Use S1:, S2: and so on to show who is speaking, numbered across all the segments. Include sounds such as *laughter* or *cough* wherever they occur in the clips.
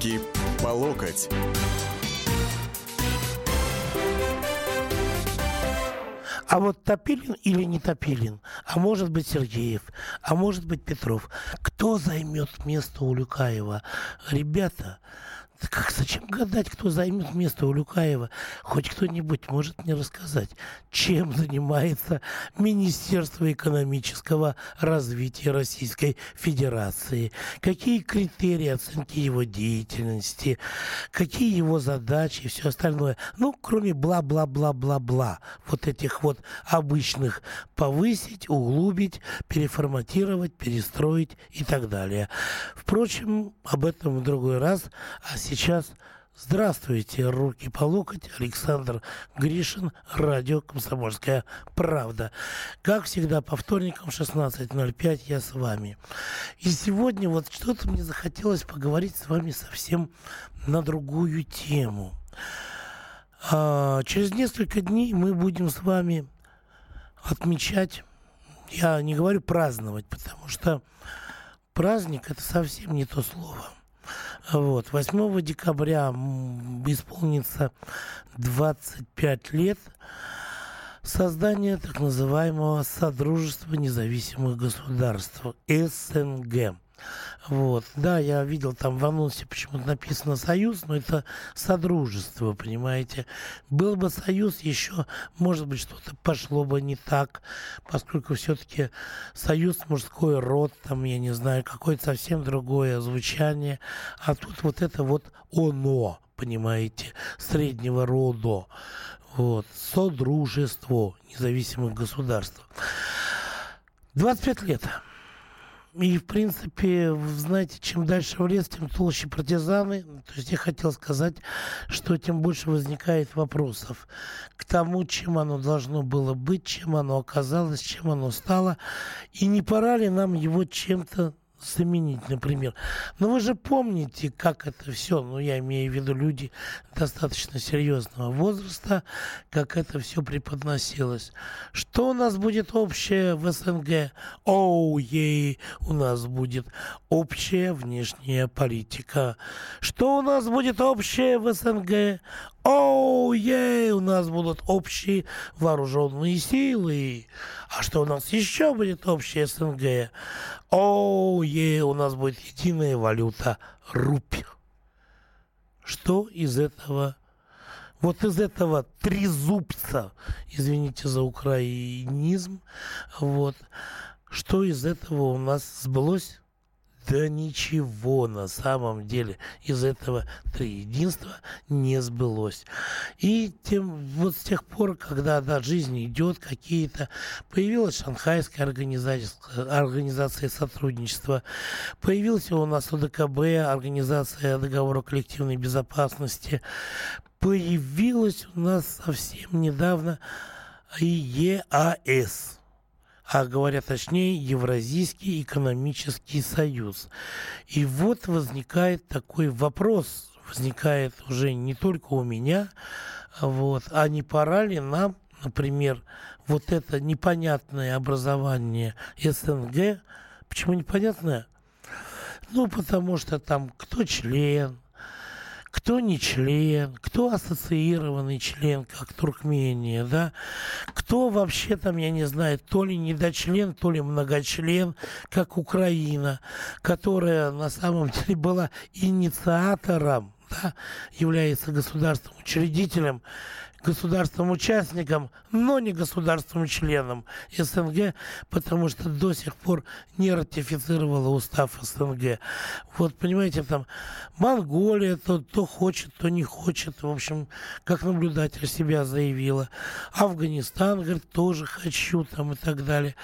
S1: Руки по локоть.
S2: А вот Топилин или не Топилин, а может быть Сергеев, а может быть Петров. Кто займет место у Люкаева? Ребята, как, зачем гадать, кто займет место у Люкаева? Хоть кто-нибудь может мне рассказать, чем занимается Министерство экономического развития Российской Федерации? Какие критерии оценки его деятельности? Какие его задачи и все остальное? Ну, кроме бла-бла-бла-бла-бла. Вот этих вот обычных повысить, углубить, переформатировать, перестроить и так далее. Впрочем, об этом в другой раз. А сейчас здравствуйте, руки по локоть, Александр Гришин, радио «Комсомольская правда». Как всегда, по вторникам 16.05 я с вами. И сегодня вот что-то мне захотелось поговорить с вами совсем на другую тему. А, через несколько дней мы будем с вами отмечать, я не говорю праздновать, потому что праздник это совсем не то слово – вот. 8 декабря исполнится 25 лет создания так называемого Содружества независимых государств СНГ. Вот. Да, я видел там в анонсе почему-то написано «Союз», но это содружество, понимаете. Был бы союз, еще, может быть, что-то пошло бы не так, поскольку все-таки союз мужской род, там, я не знаю, какое-то совсем другое звучание. А тут вот это вот «оно», понимаете, среднего рода. Вот. Содружество независимых государств. 25 лет. И, в принципе, знаете, чем дальше в лес, тем толще партизаны. То есть я хотел сказать, что тем больше возникает вопросов к тому, чем оно должно было быть, чем оно оказалось, чем оно стало. И не пора ли нам его чем-то заменить, например. Но вы же помните, как это все, ну, я имею в виду люди достаточно серьезного возраста, как это все преподносилось. Что у нас будет общее в СНГ? Оу, ей, у нас будет общая внешняя политика. Что у нас будет общее в СНГ? Оу, ей, у нас будут общие вооруженные силы. А что у нас еще будет общее СНГ? Оу, е, у нас будет единая валюта рупий. Что из этого? Вот из этого трезубца, извините за украинизм, вот, что из этого у нас сбылось? Да ничего на самом деле из этого триединства не сбылось. И тем, вот с тех пор, когда да, жизнь идет, какие-то появилась Шанхайская организация, организация сотрудничества, появился у нас ОДКБ, Организация договора коллективной безопасности, появилась у нас совсем недавно ЕАС – а говоря точнее, Евразийский экономический союз. И вот возникает такой вопрос, возникает уже не только у меня, вот, а не пора ли нам, например, вот это непонятное образование СНГ, почему непонятное? Ну, потому что там кто член, кто не член, кто ассоциированный член, как Туркмения, да, кто вообще там, я не знаю, то ли недочлен, то ли многочлен, как Украина, которая на самом деле была инициатором, да, является государством учредителем государством-участником, но не государством-членом СНГ, потому что до сих пор не ратифицировала устав СНГ. Вот, понимаете, там Монголия то, то хочет, то не хочет. В общем, как наблюдатель себя заявила. Афганистан, говорит, тоже хочу там и так далее.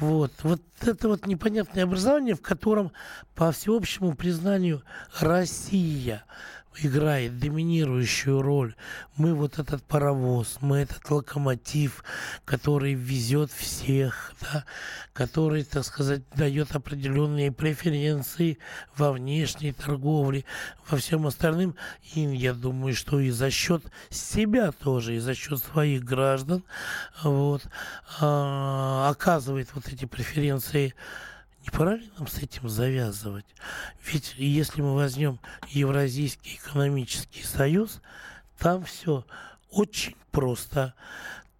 S2: Вот. Вот это вот непонятное образование, в котором, по всеобщему признанию, Россия – играет доминирующую роль. Мы вот этот паровоз, мы этот локомотив, который везет всех, да, который, так сказать, дает определенные преференции во внешней торговле, во всем остальном. И я думаю, что и за счет себя тоже, и за счет своих граждан вот, а, оказывает вот эти преференции Не пора ли нам с этим завязывать? Ведь если мы возьмем Евразийский экономический союз, там все очень просто.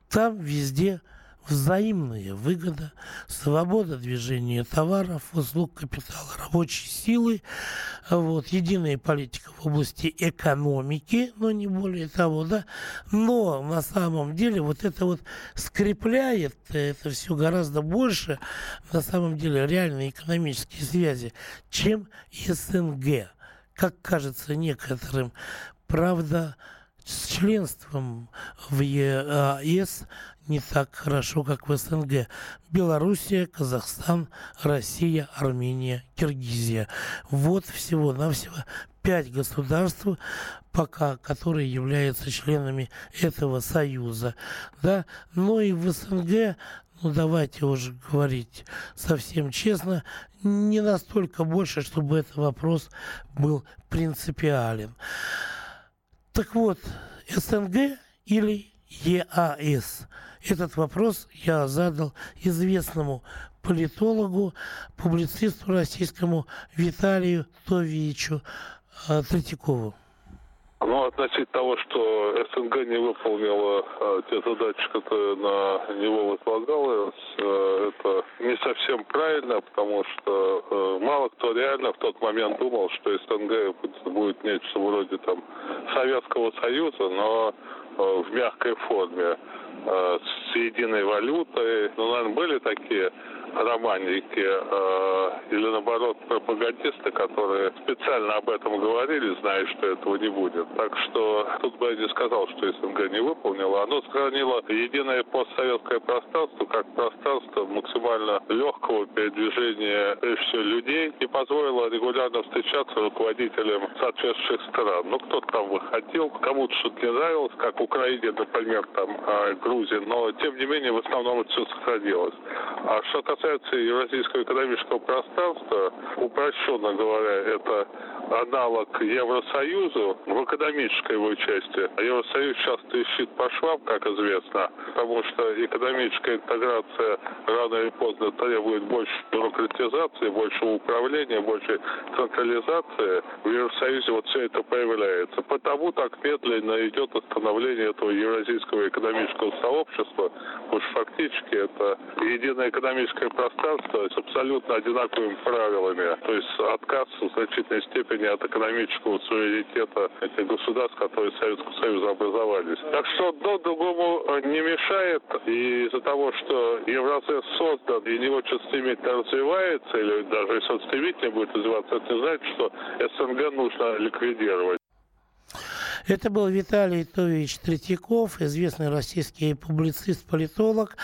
S2: Там везде взаимная выгода, свобода движения товаров, услуг капитала, рабочей силы, вот, единая политика в области экономики, но не более того, да, но на самом деле вот это вот скрепляет это все гораздо больше, на самом деле, реальные экономические связи, чем СНГ. Как кажется некоторым, правда, с членством в ЕАЭС не так хорошо, как в СНГ. Белоруссия, Казахстан, Россия, Армения, Киргизия. Вот всего-навсего пять государств, пока которые являются членами этого союза. Да? Но и в СНГ, ну давайте уже говорить совсем честно, не настолько больше, чтобы этот вопрос был принципиален. Так вот, СНГ или ЕАС? Этот вопрос я задал известному политологу, публицисту российскому Виталию Товичу э, Третьякову.
S1: Ну, относительно того, что СНГ не выполнила э, те задачи, которые на него возлагалось, э, это не совсем правильно, потому что э, мало кто реально в тот момент думал, что СНГ будет, будет нечто вроде там Советского Союза, но в мягкой форме, э, с единой валютой. Ну, наверное, были такие романтики э, или наоборот пропагандисты, которые специально об этом говорили, зная, что этого не будет. Так что тут бы я не сказал, что СНГ не выполнила. Оно сохранило единое постсоветское пространство как пространство максимально легкого передвижения, прежде всего, людей и позволило регулярно встречаться руководителям соответствующих стран. Ну, кто-то там выходил, кому-то что-то не нравилось, как Украине, например, там, э, Грузии, но, тем не менее, в основном это все сохранилось. А что касается Евразийского экономического пространства, упрощенно говоря, это аналог Евросоюзу в экономической его части. Евросоюз часто ищет по швам, как известно, потому что экономическая интеграция рано или поздно требует больше бюрократизации, большего управления, большей централизации. В Евросоюзе вот все это появляется. Потому так медленно идет становление этого Евразийского экономического сообщества, потому что фактически это единое экономическое пространство с абсолютно одинаковыми правилами. То есть отказ в значительной степени от экономического суверенитета этих государств, которые в Советском образовались. Так что одно другому э, не мешает. И из-за того, что Евразес создан и не очень стремительно развивается, или даже он стремительно будет развиваться, это не значит, что СНГ нужно ликвидировать.
S2: Это был Виталий Тович Третьяков, известный российский публицист-политолог,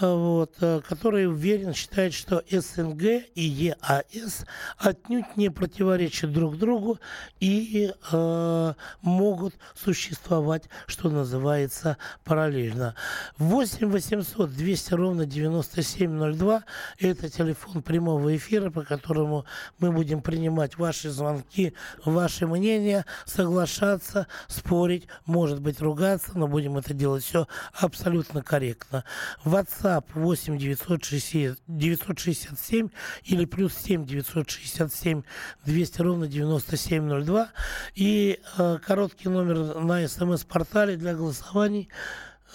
S2: э, вот, э, который уверен, считает, что СНГ и ЕАС отнюдь не противоречат друг другу и э, могут существовать, что называется, параллельно. 8 800 200 ровно 9702 – это телефон прямого эфира, по которому мы будем принимать ваши звонки, ваши мнения, соглашаться, спорить, может быть, ругаться, но будем это делать все абсолютно корректно. WhatsApp 8 960, 967 или плюс 7 967 200 ровно 9702 и э, короткий номер на смс-портале для голосований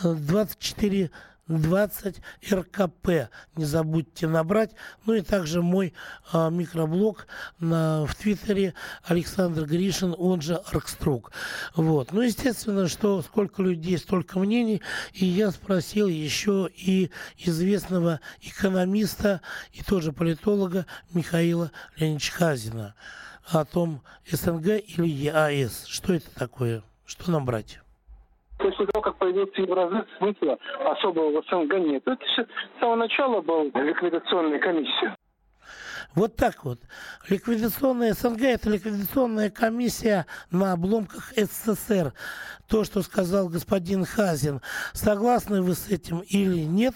S2: 24 э, 20 РКП. Не забудьте набрать. Ну и также мой а, микроблог на, в Твиттере Александр Гришин, он же Аркструк. Вот. Ну, естественно, что сколько людей, столько мнений. И я спросил еще и известного экономиста и тоже политолога Михаила Леонидовича Хазина о том, СНГ или ЕАС. Что это такое? Что нам брать?
S3: После того, как появился Евразес, смысла особого в СНГ нет. Это все с самого начала был ликвидационная комиссия.
S2: Вот так вот. Ликвидационная СНГ – это ликвидационная комиссия на обломках СССР. То, что сказал господин Хазин. Согласны вы с этим или нет?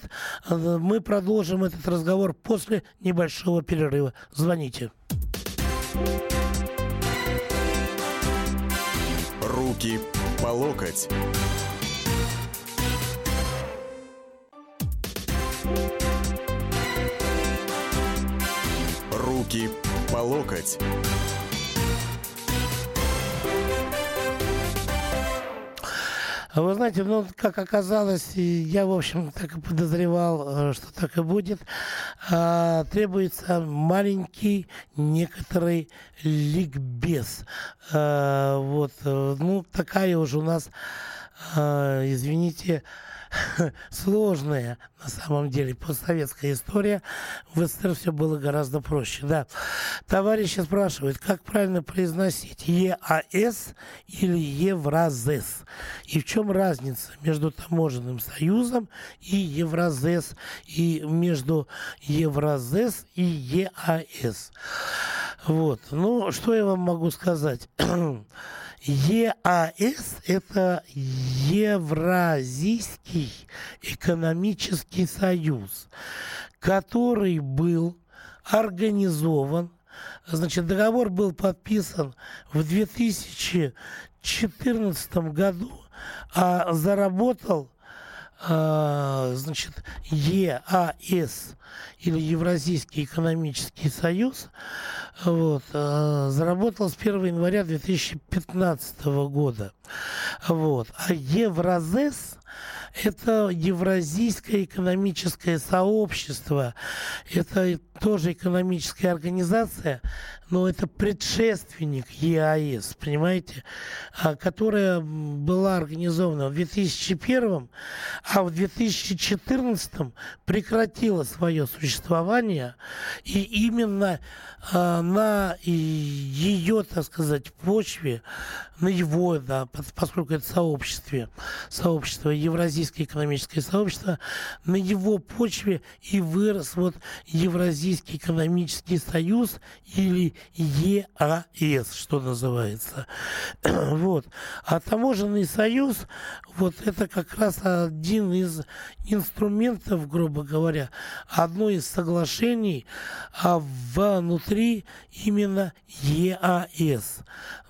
S2: Мы продолжим этот разговор после небольшого перерыва. Звоните.
S4: Руки по локоть. Руки по локоть.
S2: А Вы знаете, ну, как оказалось, я, в общем, так и подозревал, э, что так и будет. А, требуется маленький некоторый ликбез. А, вот, э, ну, такая уже у нас, извините, *laughs* сложная на самом деле постсоветская история. В СССР все было гораздо проще. Да. Товарищи спрашивают, как правильно произносить ЕАС или Евразес? И в чем разница между таможенным союзом и Евразес, и между Евразес и ЕАС? Вот. Ну, что я вам могу сказать? *clears throat* ЕАС – это Евразийский экономический союз, который был организован, значит, договор был подписан в 2014 году, а заработал а, значит, ЕАС или Евразийский экономический союз вот, а, заработал с 1 января 2015 года. Вот. А Евразес это Евразийское экономическое сообщество. Это тоже экономическая организация, но это предшественник ЕАЭС, понимаете, а, которая была организована в 2001, а в 2014 прекратила свое существование, и именно а, на ее, так сказать, почве, на его, да, поскольку это сообщество, сообщество, Евразийское экономическое сообщество, на его почве и вырос вот Евразийский экономический союз или ЕАС, что называется. *clears throat* вот. А таможенный союз, вот это как раз один из инструментов, грубо говоря, одно из соглашений а внутри именно ЕАС.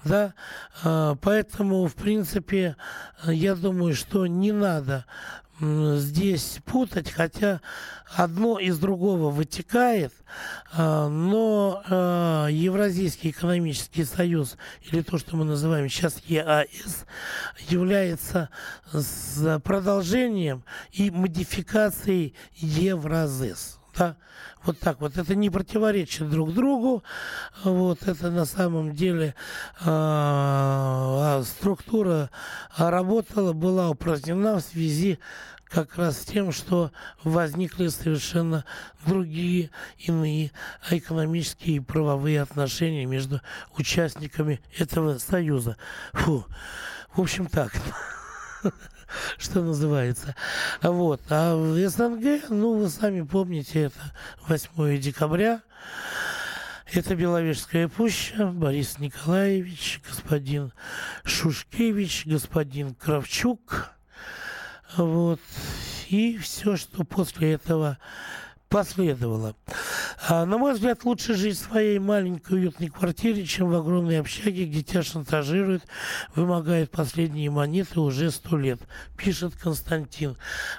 S2: Да? А, поэтому, в принципе, я думаю, что не надо здесь путать, хотя одно из другого вытекает, а, но Евразийский экономический союз, или то, что мы называем сейчас ЕАС, является продолжением и модификацией Евразес. Да? Вот так вот. Это не противоречит друг другу. Вот это на самом деле э, структура работала, была упразднена в связи как раз тем, что возникли совершенно другие иные экономические и правовые отношения между участниками этого союза. Фу. В общем так. *laughs* что называется. Вот. А в СНГ, ну, вы сами помните, это 8 декабря. Это Беловежская пуща, Борис Николаевич, господин Шушкевич, господин Кравчук. Вот. И все, что после этого последовало. А, на мой взгляд, лучше жить в своей маленькой уютной квартире, чем в огромной общаге, где тебя шантажируют, вымогают последние монеты уже сто лет, пишет Константин.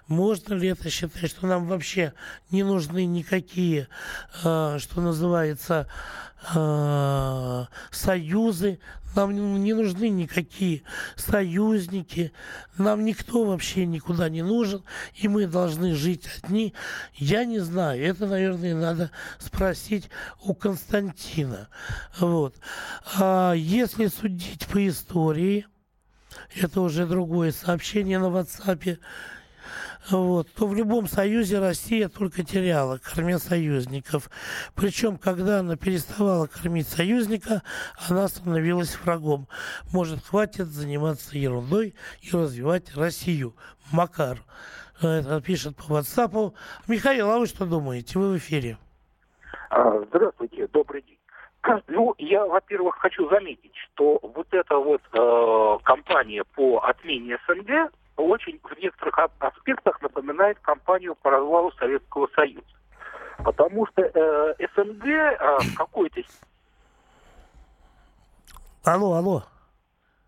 S2: Можно ли это считать, что нам вообще не нужны никакие, а, что называется, а, союзы, нам не нужны никакие союзники, нам никто вообще никуда не нужен, и мы должны жить одни. Я не знаю, это, наверное, надо спросить у Константина. Вот. А если судить по истории, это уже другое сообщение на WhatsApp, вот, то в любом союзе Россия только теряла, кормя союзников. Причем, когда она переставала кормить союзника, она становилась врагом. Может, хватит заниматься ерундой и развивать Россию. Макар это пишет по WhatsApp. Михаил, а вы что думаете? Вы в эфире.
S5: А, здравствуйте, добрый день. *clears throat* Ну, я, во-первых, хочу заметить, что вот эта вот э, кампания по отмене СНГ очень в некоторых аспектах напоминает кампанию по развалу Советского Союза. Потому что э, СНГ э, в какой-то...
S2: Алло, алло.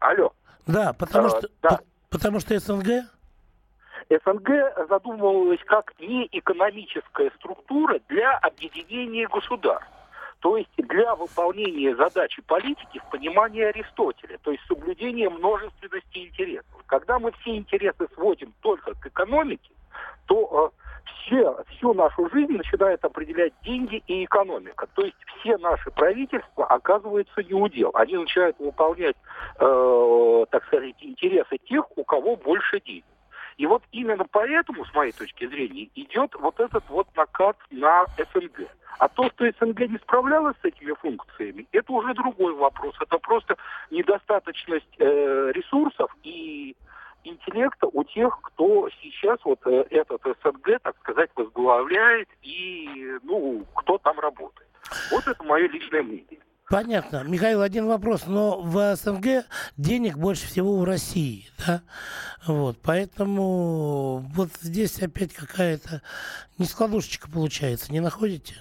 S5: Алло.
S2: Да, потому а, что... Да. Потому что СНГ?
S5: СНГ задумывалась как не экономическая структура для объединения государств. То есть для выполнения задачи политики в понимании Аристотеля, то есть соблюдение множественности интересов. Когда мы все интересы сводим только к экономике, то э, все, всю нашу жизнь начинает определять деньги и экономика. То есть все наши правительства оказываются неудел. Они начинают выполнять, э, так сказать, интересы тех, у кого больше денег. И вот именно поэтому, с моей точки зрения, идет вот этот вот накат на СНГ. А то, что СНГ не справлялась с этими функциями, это уже другой вопрос. Это просто недостаточность э, ресурсов и интеллекта у тех, кто сейчас вот э, этот СНГ, так сказать, возглавляет и, ну, кто там работает. Вот это мое личное мнение.
S2: Понятно. Михаил, один вопрос. Но в СНГ денег больше всего в России, да? Вот, поэтому вот здесь опять какая-то нескладушечка получается, не находите?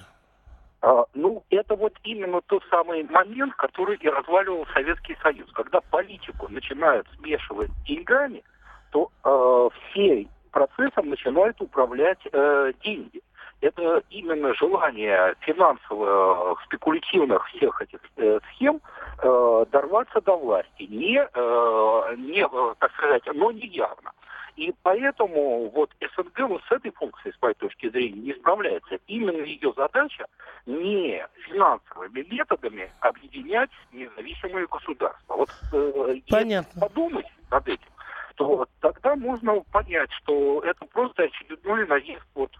S5: А, ну, это вот именно тот самый момент, который и разваливал Советский Союз. Когда политику начинают смешивать деньгами, то э, всей процессом начинают управлять э, деньги. Это именно желание финансово спекулятивных всех этих э, схем э, дорваться до власти, не, э, не, так сказать, но не явно. И поэтому вот СНГ вот с этой функцией, с моей точки зрения, не справляется. Именно ее задача не финансовыми методами объединять независимые государства. Вот э,
S2: Понятно.
S5: подумать над этим, то тогда можно понять, что это просто очередной наезд. Вот,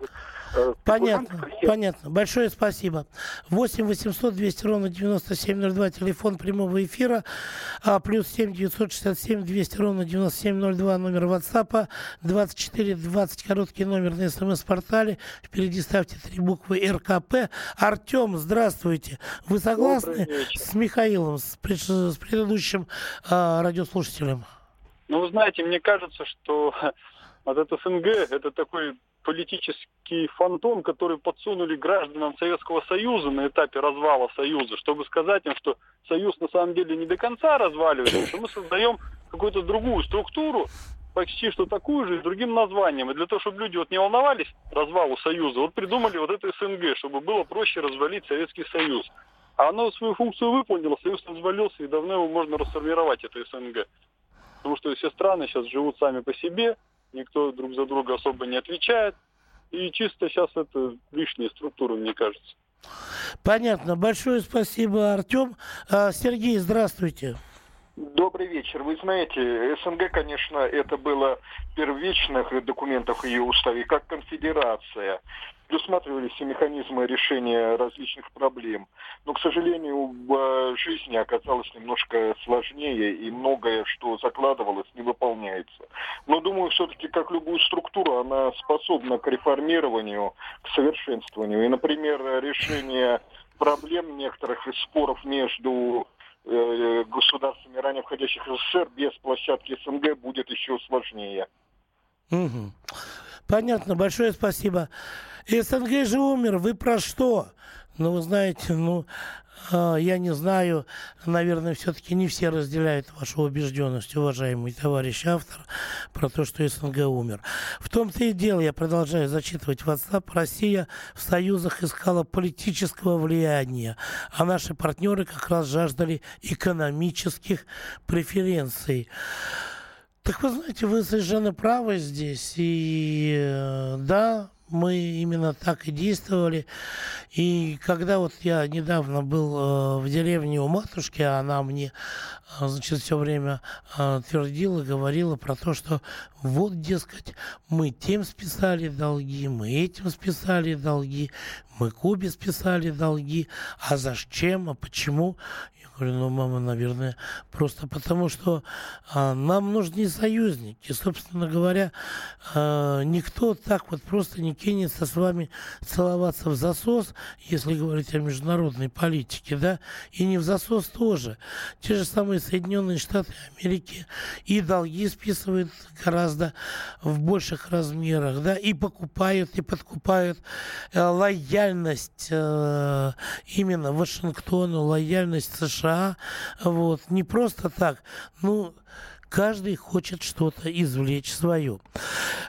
S2: э, понятно, понятно. Большое спасибо. 8 800 200 ровно 9702, телефон прямого эфира, а, плюс 7 967 200 ровно 9702, номер WhatsApp, 24 20, короткий номер на смс-портале, впереди ставьте три буквы РКП. Артем, здравствуйте. Вы согласны с Михаилом, с, пред, с предыдущим а, радиослушателем?
S6: Ну, вы знаете, мне кажется, что *laughs* вот это СНГ – это такой политический фантом, который подсунули гражданам Советского Союза на этапе развала Союза, чтобы сказать им, что Союз на самом деле не до конца разваливается, что мы создаем какую-то другую структуру, почти что такую же, с другим названием. И для того, чтобы люди вот не волновались развалу Союза, вот придумали вот это СНГ, чтобы было проще развалить Советский Союз. А оно свою функцию выполнило, Союз развалился, и давно его можно расформировать, это СНГ. Потому что все страны сейчас живут сами по себе, никто друг за друга особо не отвечает. И чисто сейчас это лишние структуры, мне кажется.
S2: Понятно. Большое спасибо, Артем. А, Сергей, здравствуйте.
S7: Добрый вечер. Вы знаете, СНГ, конечно, это было в первичных документах ее уставе, как конфедерация предусматривались все механизмы решения различных проблем. Но, к сожалению, в жизни оказалось немножко сложнее, и многое, что закладывалось, не выполняется. Но, думаю, все-таки, как любую структуру, она способна к реформированию, к совершенствованию. И, например, решение проблем некоторых споров между э, государствами, ранее входящих в СССР, без площадки СНГ будет еще сложнее.
S2: Угу. Понятно, большое спасибо. СНГ же умер, вы про что? Ну, вы знаете, ну, э, я не знаю, наверное, все-таки не все разделяют вашу убежденность, уважаемый товарищ автор, про то, что СНГ умер. В том-то и дело, я продолжаю зачитывать WhatsApp, Россия в союзах искала политического влияния, а наши партнеры как раз жаждали экономических преференций. Так вы знаете, вы совершенно правы здесь. И э, да, мы именно так и действовали. И когда вот я недавно был э, в деревне у матушки, она мне, э, значит, все время твердила, говорила про то, что вот, дескать, мы тем списали долги, мы этим списали долги, мы Кубе списали долги, а зачем, а почему? Говорю, ну, мама, наверное, просто потому, что а, нам нужны союзники. Собственно говоря, а, никто так вот просто не кинется с вами целоваться в засос, если говорить о международной политике, да, и не в засос тоже. Те же самые Соединенные Штаты Америки и долги списывают гораздо в больших размерах, да, и покупают, и подкупают э, лояльность э, именно Вашингтону, лояльность США, США. Вот. Не просто так. Ну, Каждый хочет что-то извлечь свое.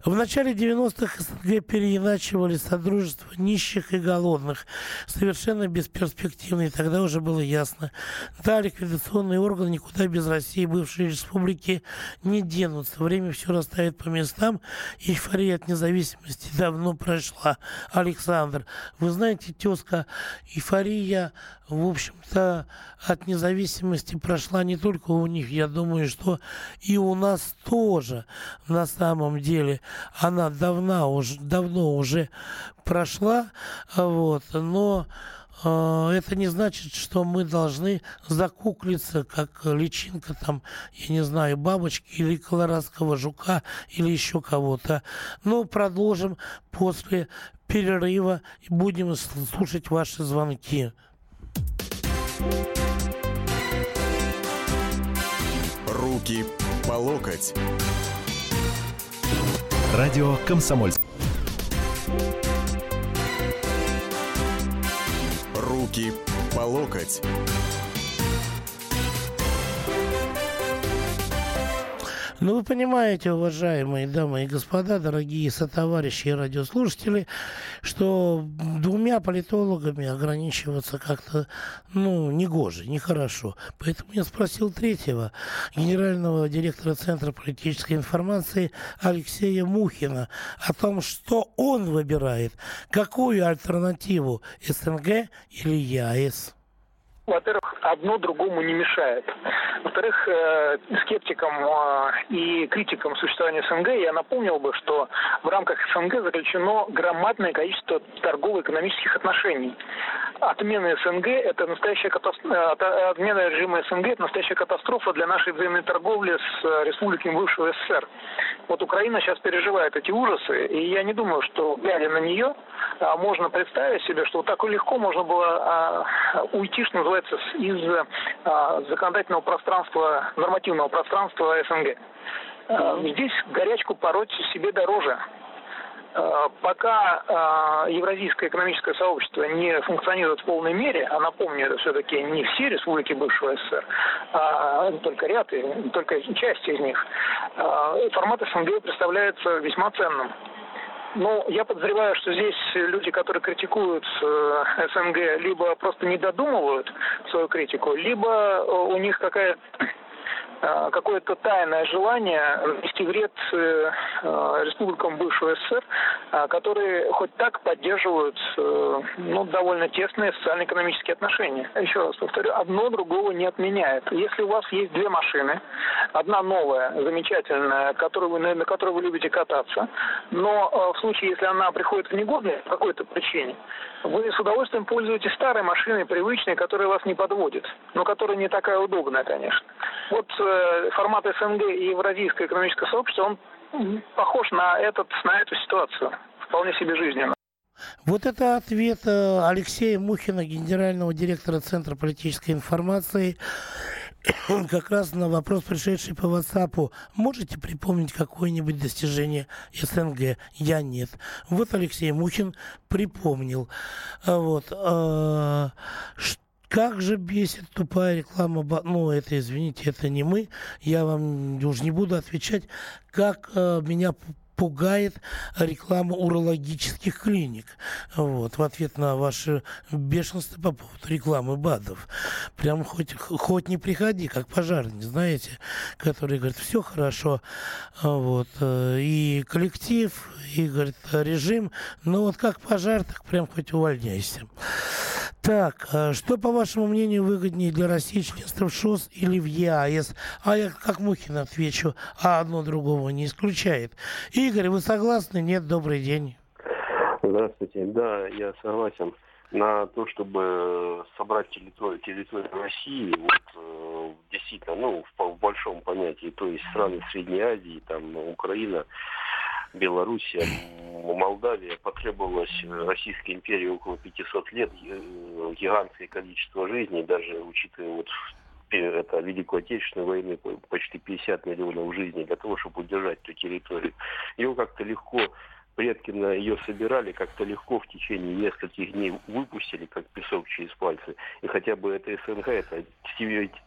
S2: В начале 90-х СНГ переиначивали содружество нищих и голодных, совершенно бесперспективные. Тогда уже было ясно. Да, ликвидационные органы никуда без России, бывшие республики, не денутся. Время все расставит по местам. Эйфория от независимости давно прошла. Александр, вы знаете, тезка, эйфория, в общем-то, от независимости прошла не только у них. Я думаю, что и у нас тоже на самом деле она давно уже, давно уже прошла. Вот, но э, это не значит, что мы должны закуклиться, как личинка там, я не знаю, бабочки или колорадского жука или еще кого-то. Но продолжим после перерыва и будем слушать ваши звонки.
S4: Руки по локоть.
S8: Радио Комсомольск.
S4: Руки по локоть.
S2: Ну, вы понимаете, уважаемые дамы и господа, дорогие сотоварищи и радиослушатели, что двумя политологами ограничиваться как-то, ну, негоже, нехорошо. Поэтому я спросил третьего, генерального директора Центра политической информации Алексея Мухина, о том, что он выбирает, какую альтернативу СНГ или ЯЭС
S3: во-первых, одно другому не мешает. Во-вторых, э, скептикам э, и критикам существования СНГ я напомнил бы, что в рамках СНГ заключено громадное количество торгово-экономических отношений. Отмена СНГ – это настоящая катастрофа, э, отмена режима СНГ – это настоящая катастрофа для нашей взаимной торговли с республиками бывшего СССР. Вот Украина сейчас переживает эти ужасы, и я не думаю, что, глядя на нее, можно представить себе, что вот так легко можно было уйти, что называется, называется, из а, законодательного пространства, нормативного пространства СНГ. А, здесь горячку пороть себе дороже. А, пока Евразийское экономическое сообщество не функционирует в полной мере, а напомню, это все-таки не все республики бывшего СССР, а только ряд, только часть из них, формат СНГ представляется весьма ценным. Ну, я подозреваю, что здесь люди, которые критикуют э, СНГ, либо просто не додумывают свою критику, либо э, у них какая какое-то тайное желание нанести вред э, э, республикам бывшего СССР, которые хоть так поддерживают ну, довольно тесные социально-экономические отношения. Еще раз повторю, одно другого не отменяет. Если у вас есть две машины, одна новая, замечательная, которую вы, на которой вы любите кататься, но в случае, если она приходит в негодность по какой-то причине, вы с удовольствием пользуетесь старой машиной, привычной, которая вас не подводит, но которая не такая удобная, конечно. Вот э, формат СНГ и Евразийское экономическое сообщество, он похож на, этот, на эту ситуацию. Вполне себе жизненно.
S2: Вот это ответ э, Алексея Мухина, генерального директора Центра политической информации, *coughs* как раз на вопрос, пришедший по WhatsApp. Можете припомнить какое-нибудь достижение СНГ? Я нет. Вот Алексей Мухин припомнил. А вот. Э, как же бесит тупая реклама. Ну, это, извините, это не мы. Я вам уже не буду отвечать, как э, меня пугает реклама урологических клиник. Вот, в ответ на ваше бешенство по поводу рекламы БАДов. Прям хоть, хоть не приходи, как пожарный, знаете, который говорит, все хорошо, вот, э, и коллектив, и, говорит, режим, но вот как пожар, так прям хоть увольняйся. Так, а что, по вашему мнению, выгоднее для России членство в ШОС или в ЕАЭС? А я как Мухин отвечу, а одно другого не исключает. Игорь, вы согласны? Нет, добрый день.
S9: Здравствуйте. Да, я согласен. На то, чтобы собрать территорию, территорию России, вот э, действительно, ну, в, в большом понятии, то есть страны Средней Азии, там, Украина, Белоруссия, Молдавия потребовалось Российской империи около 500 лет, э, гигантское количество жизней, даже учитывая вот это Великую Отечественную войну, почти 50 миллионов жизней для того, чтобы удержать эту территорию. Ее как-то легко предки на ее собирали как-то легко в течение нескольких дней выпустили, как песок через пальцы. И хотя бы это СНГ это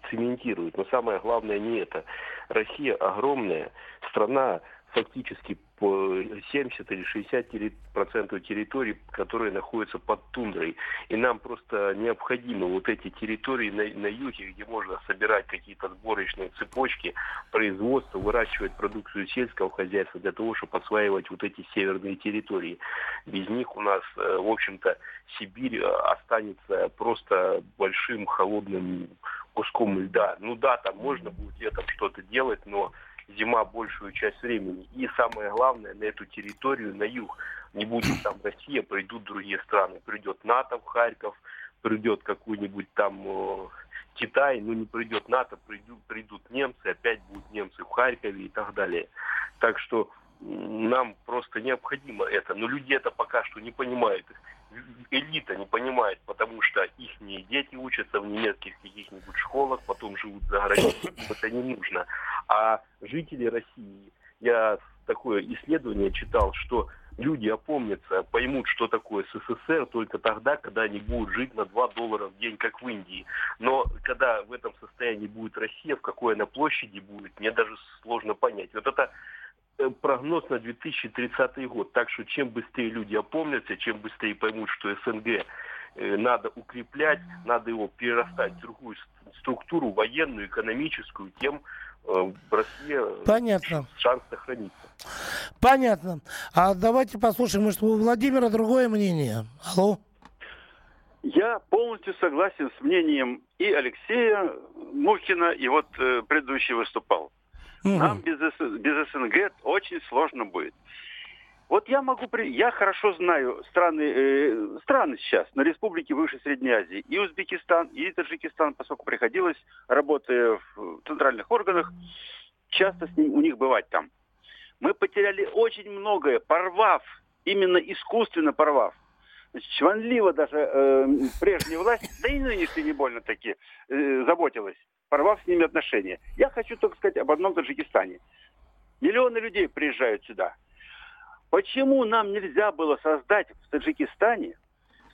S9: цементирует. Но самое главное не это. Россия огромная страна, фактически по 70 или 60 процентов территорий, которые находятся под тундрой. И нам просто необходимо вот эти территории на, на юге, где можно собирать какие-то сборочные цепочки, производство, выращивать продукцию сельского хозяйства для того, чтобы осваивать вот эти северные территории. Без них у нас, э, в общем-то, Сибирь э, останется просто большим холодным куском льда. Ну да, там можно будет летом что-то делать, но зима большую часть времени. И самое главное, на эту территорию, на юг, не будет там *clears throat* Россия, придут другие страны. Придет НАТО в Харьков, придет какой-нибудь там э, Китай, ну не придет НАТО, придут, придут немцы, опять будут немцы в Харькове и так далее. Так что нам просто необходимо это. Но люди это пока что не понимают. Элита не понимает, потому что их дети учатся в немецких каких-нибудь школах, потом живут за границей, это не нужно. А жители России, я такое исследование читал, что люди опомнятся, поймут, что такое СССР только тогда, когда они будут жить на 2 доллара в день, как в Индии. Но когда в этом состоянии будет Россия, в какой она площади будет, мне даже сложно понять. Вот это прогноз на 2030 год. Так что чем быстрее люди опомнятся, чем быстрее поймут, что СНГ э, надо укреплять, надо его перерастать в другую структуру, военную, экономическую, тем э, в России
S2: Понятно.
S9: шанс сохраниться.
S2: Понятно. А давайте послушаем, может, у Владимира другое мнение. Алло.
S10: Я полностью согласен с мнением и Алексея Мухина, и вот э, предыдущий выступал. Угу. Нам без, без СНГ очень сложно будет. Вот я могу, я хорошо знаю страны, э, страны сейчас на республике Высшей Средней Азии, и Узбекистан, и Таджикистан, поскольку приходилось, работая в центральных органах, часто с ним, у них бывать там. Мы потеряли очень многое, порвав, именно искусственно порвав. Чванливо даже э, прежняя власть, да и нынешняя не больно таки, э, заботилась порвав с ними отношения. Я хочу только сказать об одном Таджикистане. Миллионы людей приезжают сюда. Почему нам нельзя было создать в Таджикистане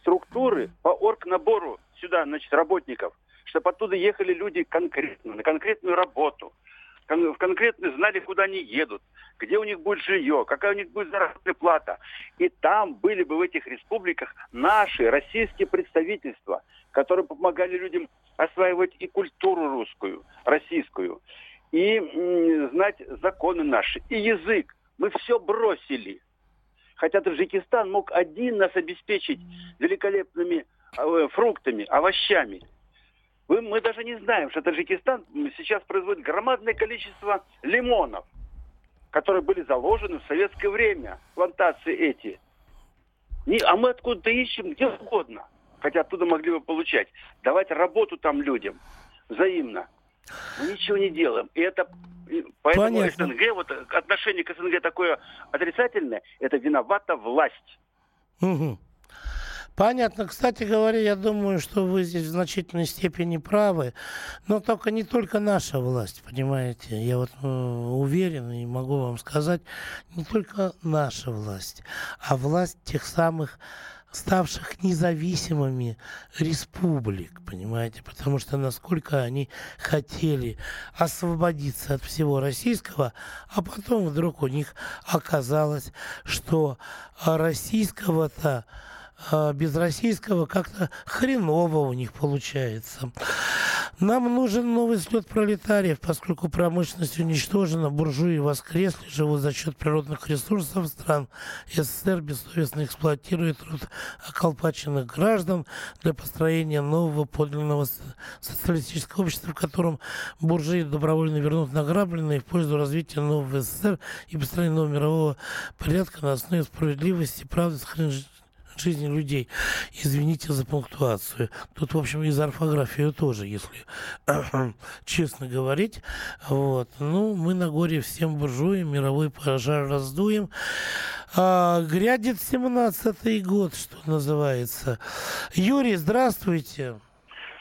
S10: структуры по оргнабору сюда, значит, работников, чтобы оттуда ехали люди конкретно, на конкретную работу, в конкретно знали, куда они едут, где у них будет жилье, какая у них будет заработная плата. И там были бы в этих республиках наши российские представительства, которые помогали людям осваивать и культуру русскую, российскую, и знать законы наши, и язык. Мы все бросили. Хотя Таджикистан мог один нас обеспечить великолепными э, фруктами, овощами. Вы, мы даже не знаем, что Таджикистан сейчас производит громадное количество лимонов, которые были заложены в советское время, плантации эти. Не, а мы откуда-то ищем где угодно хотя оттуда могли бы получать. Давать работу там людям взаимно. Мы ничего не делаем. И это поэтому Понятно. СНГ, вот отношение к СНГ такое отрицательное, это виновата власть.
S2: Угу. Понятно. Кстати говоря, я думаю, что вы здесь в значительной степени правы, но только не только наша власть, понимаете. Я вот э, уверен и могу вам сказать, не только наша власть, а власть тех самых ставших независимыми республик, понимаете, потому что насколько они хотели освободиться от всего российского, а потом вдруг у них оказалось, что российского-то а без российского как-то хреново у них получается. Нам нужен новый слет пролетариев, поскольку промышленность уничтожена, буржуи воскресли, живут за счет природных ресурсов стран. СССР бессовестно эксплуатирует труд околпаченных граждан для построения нового подлинного социалистического общества, в котором буржуи добровольно вернут награбленные в пользу развития нового СССР и построения нового мирового порядка на основе справедливости, правды, сохранения жизни людей. Извините за пунктуацию. Тут, в общем, и за орфографию тоже, если *clears throat* честно говорить. Вот. Ну, мы на горе всем буржуям, мировой пожар раздуем. А, грядет 17-й год, что называется. Юрий, здравствуйте.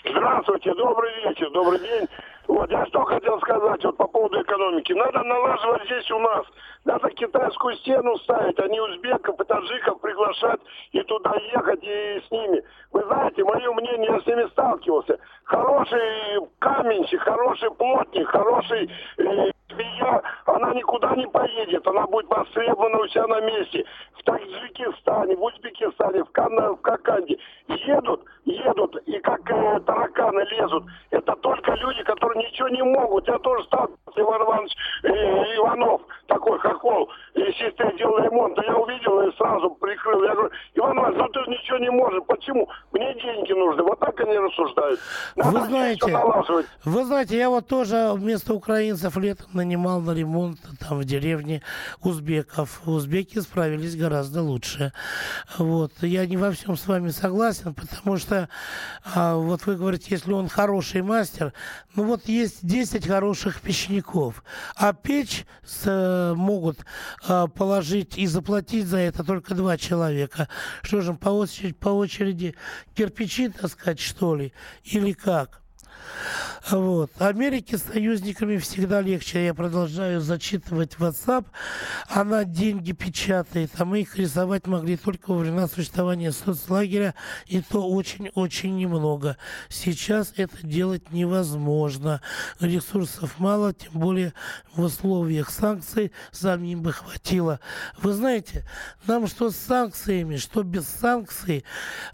S11: Здравствуйте, добрый вечер, добрый день. Вот, я что хотел сказать вот по поводу экономики. Надо налаживать здесь у нас. Надо китайскую стену ставить, а не узбеков и таджиков приглашать и туда ехать и с ними. Вы знаете, мое мнение, я с ними сталкивался. Хороший каменщик, хороший плотник, хороший э, змея, она никуда не поедет. Она будет востребована у себя на месте. В Таджикистане, в Узбекистане, в, Кан... в Каканде. Едут, едут, и как э, тараканы лезут. Это только люди, которые ничего не могут. Я тоже стал Иван Иванович э, Иванов, такой хохол, и сестре делал ремонт. Я увидел и сразу прикрыл. Я говорю, Иван Иванович, ну ты ничего не можешь. Почему? Мне деньги нужны. Вот так они рассуждают.
S2: Надо вы знаете, вы знаете, я вот тоже вместо украинцев летом нанимал на ремонт там в деревне узбеков. Узбеки справились гораздо лучше. Вот. Я не во всем с вами согласен, потому что а, вот вы говорите, если он хороший мастер, ну вот есть 10 хороших печников, а печь с, могут а, положить и заплатить за это только два человека. Что же, по очереди, по очереди кирпичи таскать, что ли? Или как? Вот. Америке союзниками всегда легче. Я продолжаю зачитывать WhatsApp. Она деньги печатает, а мы их рисовать могли только во времена существования соцлагеря, и то очень-очень немного. Сейчас это делать невозможно. Ресурсов мало, тем более в условиях санкций самим бы хватило. Вы знаете, нам что с санкциями, что без санкций,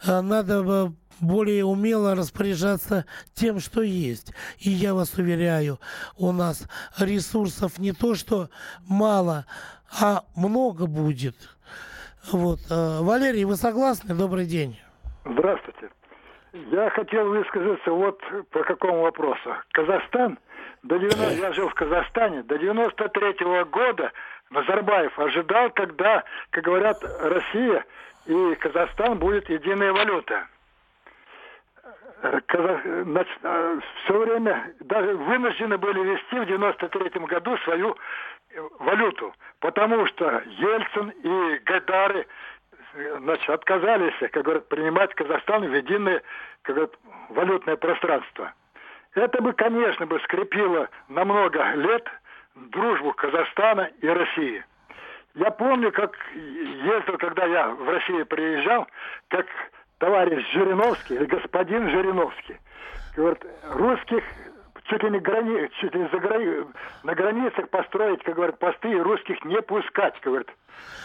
S2: э, надо более умело распоряжаться тем, что есть. И я вас уверяю, у нас ресурсов не то, что мало, а много будет. Вот. Э, Валерий, вы согласны? Добрый день.
S12: Здравствуйте. Я хотел высказаться вот по какому вопросу. Казахстан, до 90, я жил в Казахстане, до 93 -го года Назарбаев ожидал, когда, как говорят, Россия и Казахстан будет единая валюта. Значит, э, все время даже вынуждены были вести в 93 году свою э, валюту, потому что Ельцин и Гайдары э, значит, отказались, как говорят, принимать Казахстан в единое как говорят, валютное пространство. Это бы, конечно, бы скрепило на много лет дружбу Казахстана и России. Я помню, как ездил, когда я в Россию приезжал, как товарищ Жириновский, или господин Жириновский, говорит, русских чуть ли не грани, чуть ли за грани, на границах построить, как говорят, посты и русских не пускать, говорит.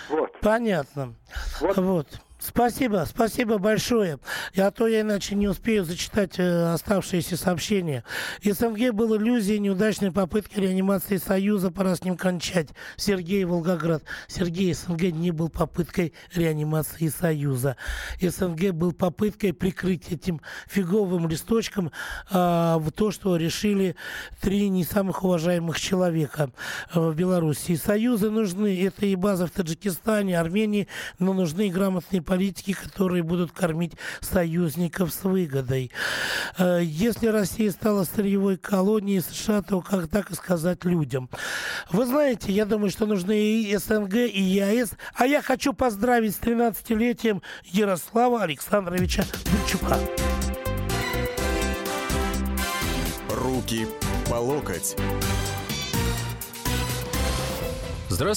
S2: Вот. Понятно. Вот. вот. Спасибо, спасибо большое. А то я иначе не успею зачитать э, оставшиеся сообщения. СНГ был иллюзией неудачной попытки реанимации Союза, пора с ним кончать. Сергей Волгоград. Сергей, СНГ не был попыткой реанимации Союза. СНГ был попыткой прикрыть этим фиговым листочком э, то, что решили три не самых уважаемых человека э, в Беларуси. Союзы нужны, это и база в Таджикистане, Армении, но нужны грамотные политики, политики, которые будут кормить союзников с выгодой. Э, если Россия стала сырьевой колонией США, то как так и сказать людям? Вы знаете, я думаю, что нужны и СНГ, и ЕАЭС. А я хочу поздравить с 13-летием Ярослава Александровича Дубчука.
S4: Руки по локоть. Здравствуйте.